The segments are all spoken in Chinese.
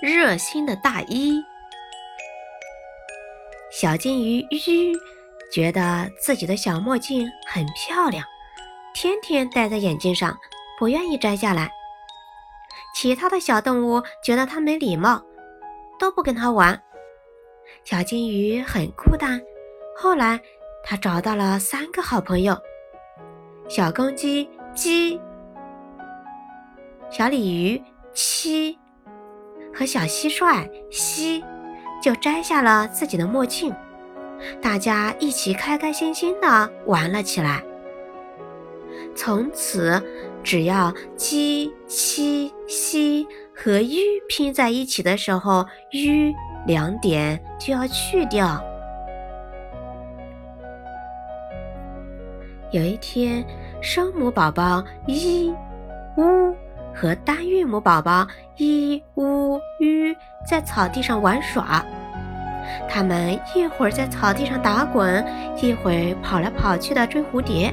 热心的大衣。小金鱼吁觉得自己的小墨镜很漂亮，天天戴在眼睛上，不愿意摘下来。其他的小动物觉得它没礼貌，都不跟它玩。小金鱼很孤单。后来，它找到了三个好朋友：小公鸡鸡、小鲤鱼七和小蟋蟀西，就摘下了自己的墨镜。大家一起开开心心地玩了起来。从此，只要鸡、七、西和鱼拼在一起的时候，鱼两点就要去掉。有一天，声母宝宝一、呜和单韵母宝宝一、乌、吁在草地上玩耍。他们一会儿在草地上打滚，一会儿跑来跑去的追蝴蝶，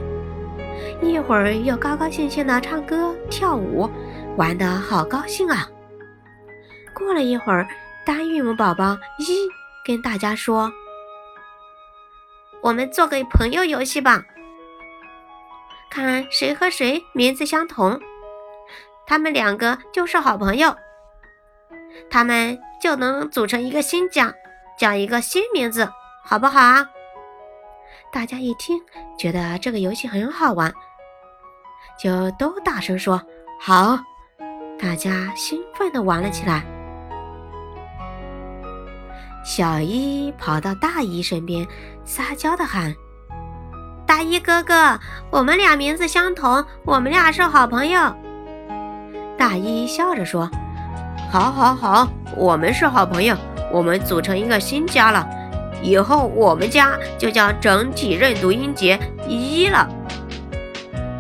一会儿又高高兴兴的唱歌跳舞，玩得好高兴啊！过了一会儿，单韵母宝宝一跟大家说：“我们做个朋友游戏吧，看谁和谁名字相同，他们两个就是好朋友，他们就能组成一个新家。”叫一个新名字，好不好啊？大家一听，觉得这个游戏很好玩，就都大声说好。大家兴奋地玩了起来。小一跑到大一身边，撒娇地喊：“大一哥哥，我们俩名字相同，我们俩是好朋友。”大一笑着说：“好，好，好，我们是好朋友。”我们组成一个新家了，以后我们家就叫整体认读音节一了。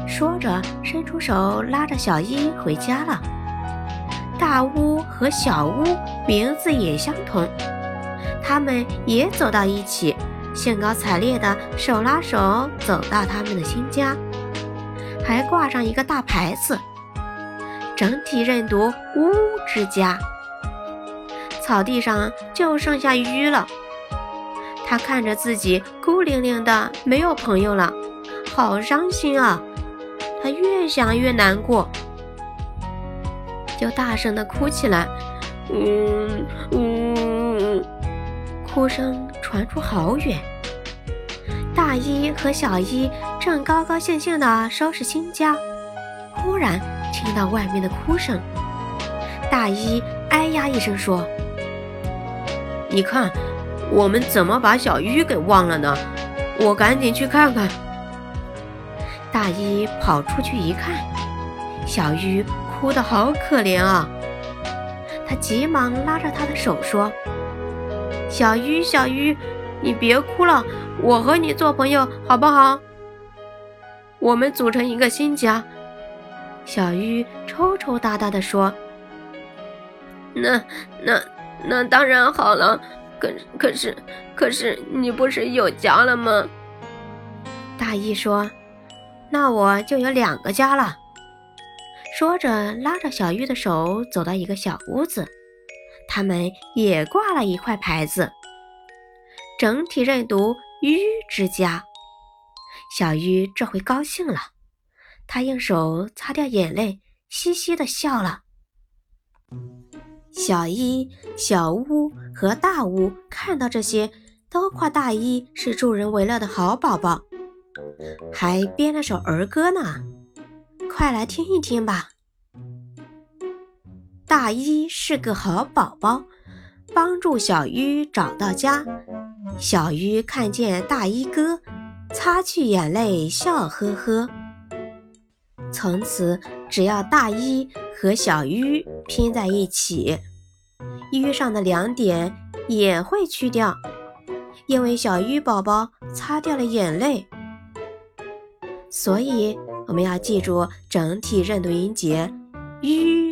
说着，伸出手拉着小一回家了。大屋和小屋名字也相同，他们也走到一起，兴高采烈的手拉手走到他们的新家，还挂上一个大牌子：整体认读屋之家。草地上就剩下鱼了，他看着自己孤零零的，没有朋友了，好伤心啊！他越想越难过，就大声的哭起来。嗯嗯，哭声传出好远。大一和小一正高高兴兴的收拾新家，忽然听到外面的哭声。大一哎呀一声说。你看，我们怎么把小鱼给忘了呢？我赶紧去看看。大一跑出去一看，小鱼哭得好可怜啊！他急忙拉着他的手说：“小鱼，小鱼，你别哭了，我和你做朋友好不好？我们组成一个新家。”小玉抽抽搭搭地说：“那，那。”那当然好了，可可是可是你不是有家了吗？大意说：“那我就有两个家了。”说着，拉着小玉的手走到一个小屋子，他们也挂了一块牌子，整体认读“玉之家”。小玉这回高兴了，他用手擦掉眼泪，嘻嘻的笑了。小一、小乌和大乌看到这些，都夸大一是助人为乐的好宝宝，还编了首儿歌呢。快来听一听吧！大一是个好宝宝，帮助小鱼找到家。小鱼看见大一哥，擦去眼泪，笑呵呵。从此，只要大一和小鱼拼在一起。鱼上的两点也会去掉，因为小鱼宝宝擦掉了眼泪。所以我们要记住整体认读音节“鱼”。